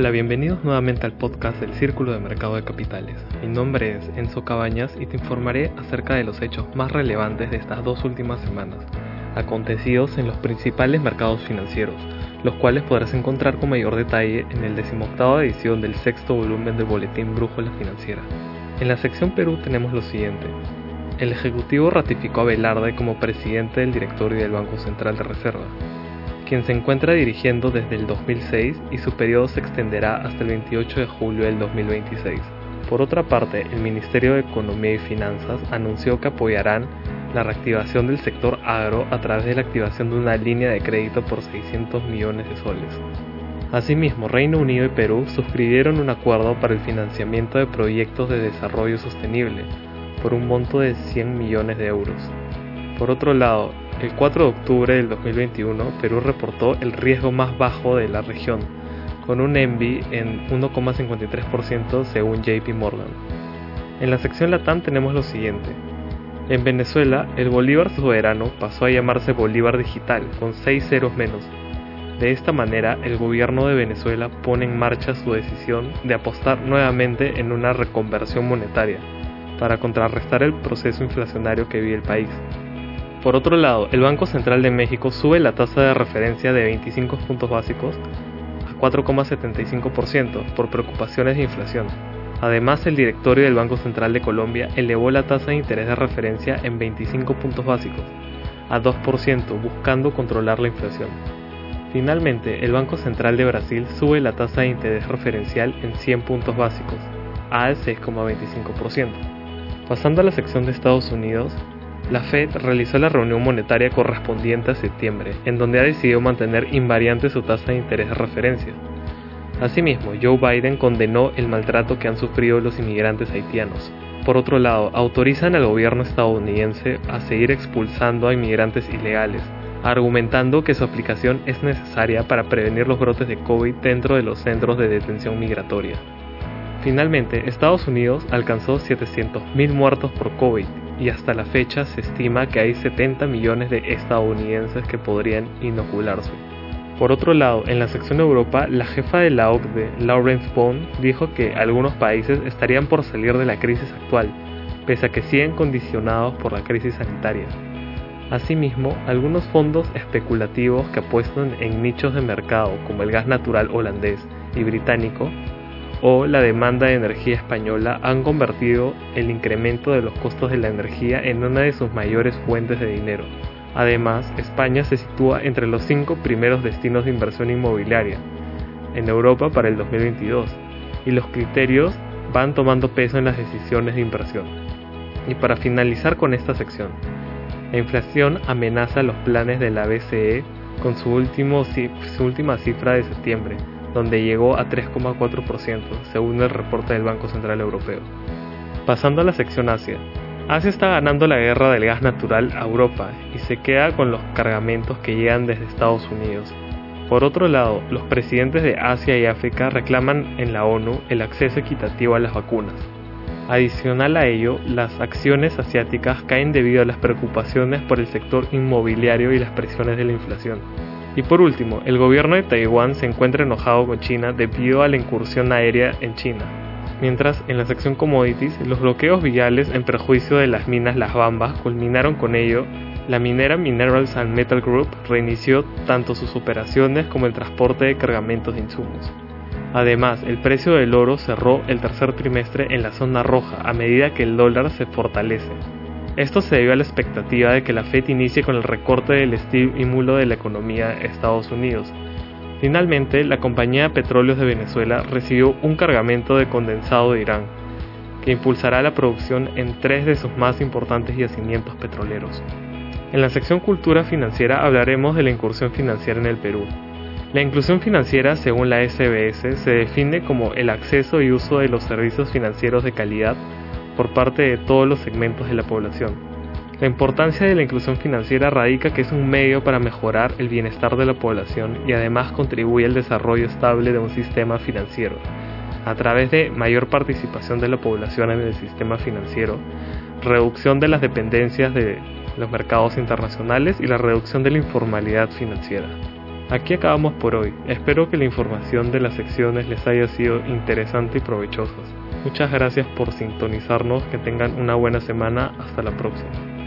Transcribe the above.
Hola, bienvenidos nuevamente al podcast del Círculo de Mercado de Capitales. Mi nombre es Enzo Cabañas y te informaré acerca de los hechos más relevantes de estas dos últimas semanas, acontecidos en los principales mercados financieros, los cuales podrás encontrar con mayor detalle en el decimoctavo edición del sexto volumen del Boletín Brújula Financiera. En la sección Perú tenemos lo siguiente. El Ejecutivo ratificó a Velarde como presidente del directorio del Banco Central de Reserva quien se encuentra dirigiendo desde el 2006 y su periodo se extenderá hasta el 28 de julio del 2026. Por otra parte, el Ministerio de Economía y Finanzas anunció que apoyarán la reactivación del sector agro a través de la activación de una línea de crédito por 600 millones de soles. Asimismo, Reino Unido y Perú suscribieron un acuerdo para el financiamiento de proyectos de desarrollo sostenible por un monto de 100 millones de euros. Por otro lado, el 4 de octubre del 2021, Perú reportó el riesgo más bajo de la región, con un ENVI en 1,53% según JP Morgan. En la sección Latam tenemos lo siguiente. En Venezuela, el Bolívar soberano pasó a llamarse Bolívar Digital, con 6 ceros menos. De esta manera, el gobierno de Venezuela pone en marcha su decisión de apostar nuevamente en una reconversión monetaria, para contrarrestar el proceso inflacionario que vive el país. Por otro lado, el Banco Central de México sube la tasa de referencia de 25 puntos básicos a 4,75% por preocupaciones de inflación. Además, el directorio del Banco Central de Colombia elevó la tasa de interés de referencia en 25 puntos básicos a 2%, buscando controlar la inflación. Finalmente, el Banco Central de Brasil sube la tasa de interés referencial en 100 puntos básicos, a 6,25%. Pasando a la sección de Estados Unidos, la Fed realizó la reunión monetaria correspondiente a septiembre, en donde ha decidido mantener invariante su tasa de interés de referencia. Asimismo, Joe Biden condenó el maltrato que han sufrido los inmigrantes haitianos. Por otro lado, autorizan al gobierno estadounidense a seguir expulsando a inmigrantes ilegales, argumentando que su aplicación es necesaria para prevenir los brotes de COVID dentro de los centros de detención migratoria. Finalmente, Estados Unidos alcanzó 700.000 muertos por COVID y hasta la fecha se estima que hay 70 millones de estadounidenses que podrían inocularse. Por otro lado, en la sección Europa, la jefa de la OCDE, Laurence Bond, dijo que algunos países estarían por salir de la crisis actual, pese a que siguen condicionados por la crisis sanitaria. Asimismo, algunos fondos especulativos que apuestan en nichos de mercado como el gas natural holandés y británico o la demanda de energía española han convertido el incremento de los costos de la energía en una de sus mayores fuentes de dinero. Además, España se sitúa entre los cinco primeros destinos de inversión inmobiliaria en Europa para el 2022 y los criterios van tomando peso en las decisiones de inversión. Y para finalizar con esta sección, la inflación amenaza los planes de la BCE con su, última cifra de septiembre, donde llegó a 3,4% según el reporte del Banco Central Europeo. Pasando a la sección Asia, Asia está ganando la guerra del gas natural a Europa y se queda con los cargamentos que llegan desde Estados Unidos. Por otro lado, los presidentes de Asia y África reclaman en la ONU el acceso equitativo a las vacunas. Adicional a ello, las acciones asiáticas caen debido a las preocupaciones por el sector inmobiliario y las presiones de la inflación. Y por último, el gobierno de Taiwán se encuentra enojado con China debido a la incursión aérea en China. Mientras, en la sección commodities, los bloqueos viales en perjuicio de las minas Las Bambas culminaron con ello, la minera Minerals and Metal Group reinició tanto sus operaciones como el transporte de cargamentos de insumos. Además, el precio del oro cerró el tercer trimestre en la zona roja a medida que el dólar se fortalece. Esto se debió a la expectativa de que la Fed inicie con el recorte del estímulo de la economía de Estados Unidos. Finalmente, la compañía de petróleos de Venezuela recibió un cargamento de condensado de Irán, que impulsará la producción en tres de sus más importantes yacimientos petroleros. En la sección Cultura Financiera hablaremos de la incursión financiera en el Perú. La inclusión financiera, según la SBS, se define como el acceso y uso de los servicios financieros de calidad por parte de todos los segmentos de la población. La importancia de la inclusión financiera radica que es un medio para mejorar el bienestar de la población y además contribuye al desarrollo estable de un sistema financiero. A través de mayor participación de la población en el sistema financiero, reducción de las dependencias de los mercados internacionales y la reducción de la informalidad financiera. Aquí acabamos por hoy. Espero que la información de las secciones les haya sido interesante y provechosa. Muchas gracias por sintonizarnos, que tengan una buena semana, hasta la próxima.